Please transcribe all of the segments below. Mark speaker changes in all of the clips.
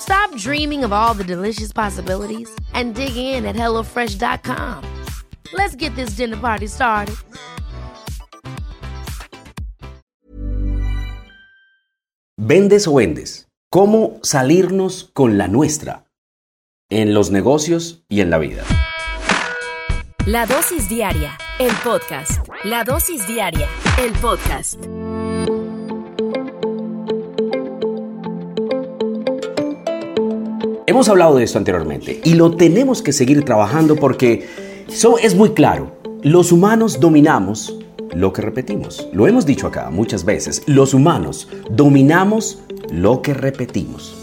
Speaker 1: Stop dreaming of all the delicious possibilities and dig in at HelloFresh.com. Let's get this dinner party started.
Speaker 2: ¿Vendes o vendes? ¿Cómo salirnos con la nuestra? En los negocios y en la vida.
Speaker 3: La dosis diaria, el podcast. La dosis diaria, el podcast.
Speaker 2: Hemos hablado de esto anteriormente y lo tenemos que seguir trabajando porque eso es muy claro. Los humanos dominamos lo que repetimos. Lo hemos dicho acá muchas veces. Los humanos dominamos lo que repetimos.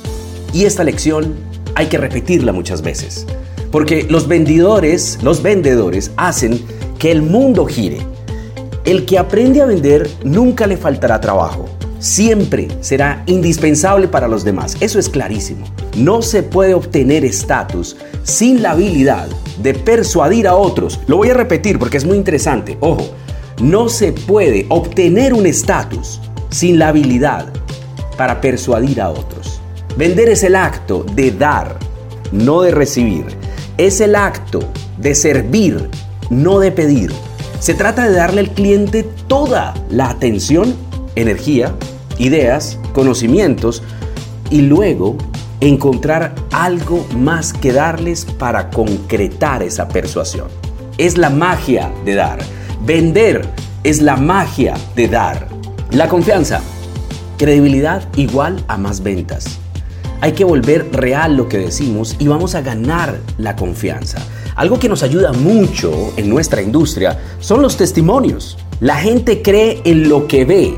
Speaker 2: Y esta lección hay que repetirla muchas veces. Porque los vendedores, los vendedores hacen que el mundo gire. El que aprende a vender nunca le faltará trabajo. Siempre será indispensable para los demás. Eso es clarísimo. No se puede obtener estatus sin la habilidad de persuadir a otros. Lo voy a repetir porque es muy interesante. Ojo, no se puede obtener un estatus sin la habilidad para persuadir a otros. Vender es el acto de dar, no de recibir es el acto de servir, no de pedir. Se trata de darle al cliente toda la atención, energía, ideas, conocimientos y luego encontrar algo más que darles para concretar esa persuasión. Es la magia de dar. Vender es la magia de dar. La confianza. Credibilidad igual a más ventas. Hay que volver real lo que decimos y vamos a ganar la confianza. Algo que nos ayuda mucho en nuestra industria son los testimonios. La gente cree en lo que ve,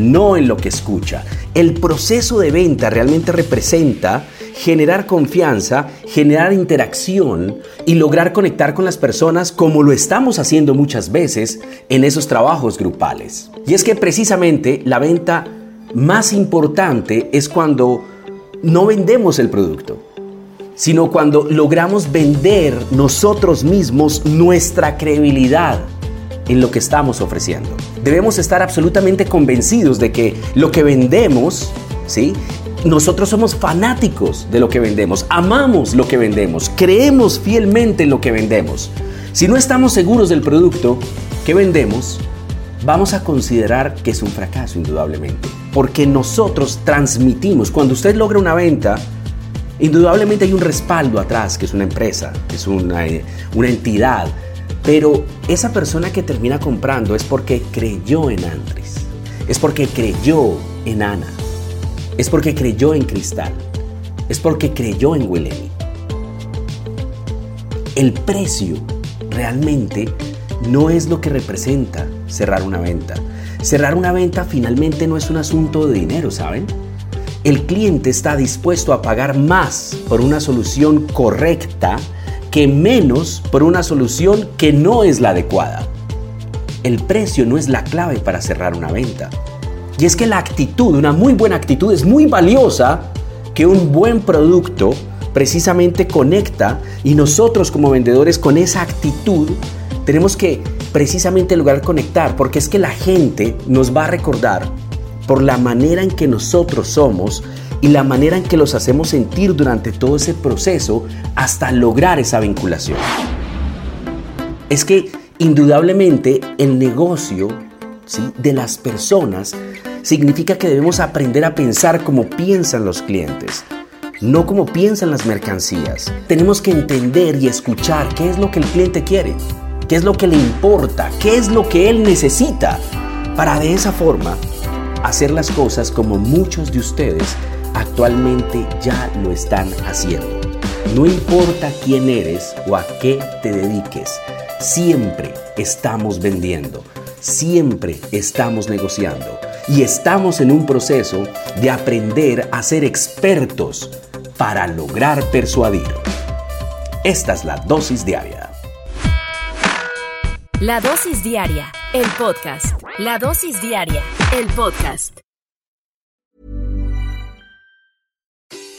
Speaker 2: no en lo que escucha. El proceso de venta realmente representa generar confianza, generar interacción y lograr conectar con las personas como lo estamos haciendo muchas veces en esos trabajos grupales. Y es que precisamente la venta más importante es cuando no vendemos el producto, sino cuando logramos vender nosotros mismos nuestra credibilidad en lo que estamos ofreciendo. Debemos estar absolutamente convencidos de que lo que vendemos, ¿sí? Nosotros somos fanáticos de lo que vendemos, amamos lo que vendemos, creemos fielmente en lo que vendemos. Si no estamos seguros del producto que vendemos, vamos a considerar que es un fracaso indudablemente porque nosotros transmitimos. Cuando usted logra una venta, indudablemente hay un respaldo atrás, que es una empresa, que es una, eh, una entidad, pero esa persona que termina comprando es porque creyó en Andrés, es porque creyó en Ana, es porque creyó en Cristal, es porque creyó en Willy. El precio realmente no es lo que representa cerrar una venta. Cerrar una venta finalmente no es un asunto de dinero, ¿saben? El cliente está dispuesto a pagar más por una solución correcta que menos por una solución que no es la adecuada. El precio no es la clave para cerrar una venta. Y es que la actitud, una muy buena actitud, es muy valiosa que un buen producto precisamente conecta y nosotros como vendedores con esa actitud tenemos que precisamente lograr conectar, porque es que la gente nos va a recordar por la manera en que nosotros somos y la manera en que los hacemos sentir durante todo ese proceso hasta lograr esa vinculación. Es que indudablemente el negocio ¿sí? de las personas significa que debemos aprender a pensar como piensan los clientes, no como piensan las mercancías. Tenemos que entender y escuchar qué es lo que el cliente quiere, qué es lo que le importa, qué es lo que él necesita, para de esa forma hacer las cosas como muchos de ustedes actualmente ya lo están haciendo. No importa quién eres o a qué te dediques, siempre estamos vendiendo, siempre estamos negociando y estamos en un proceso de aprender a ser expertos para lograr persuadir. Esta es la dosis diaria.
Speaker 3: La dosis diaria, el podcast. La dosis diaria, el podcast.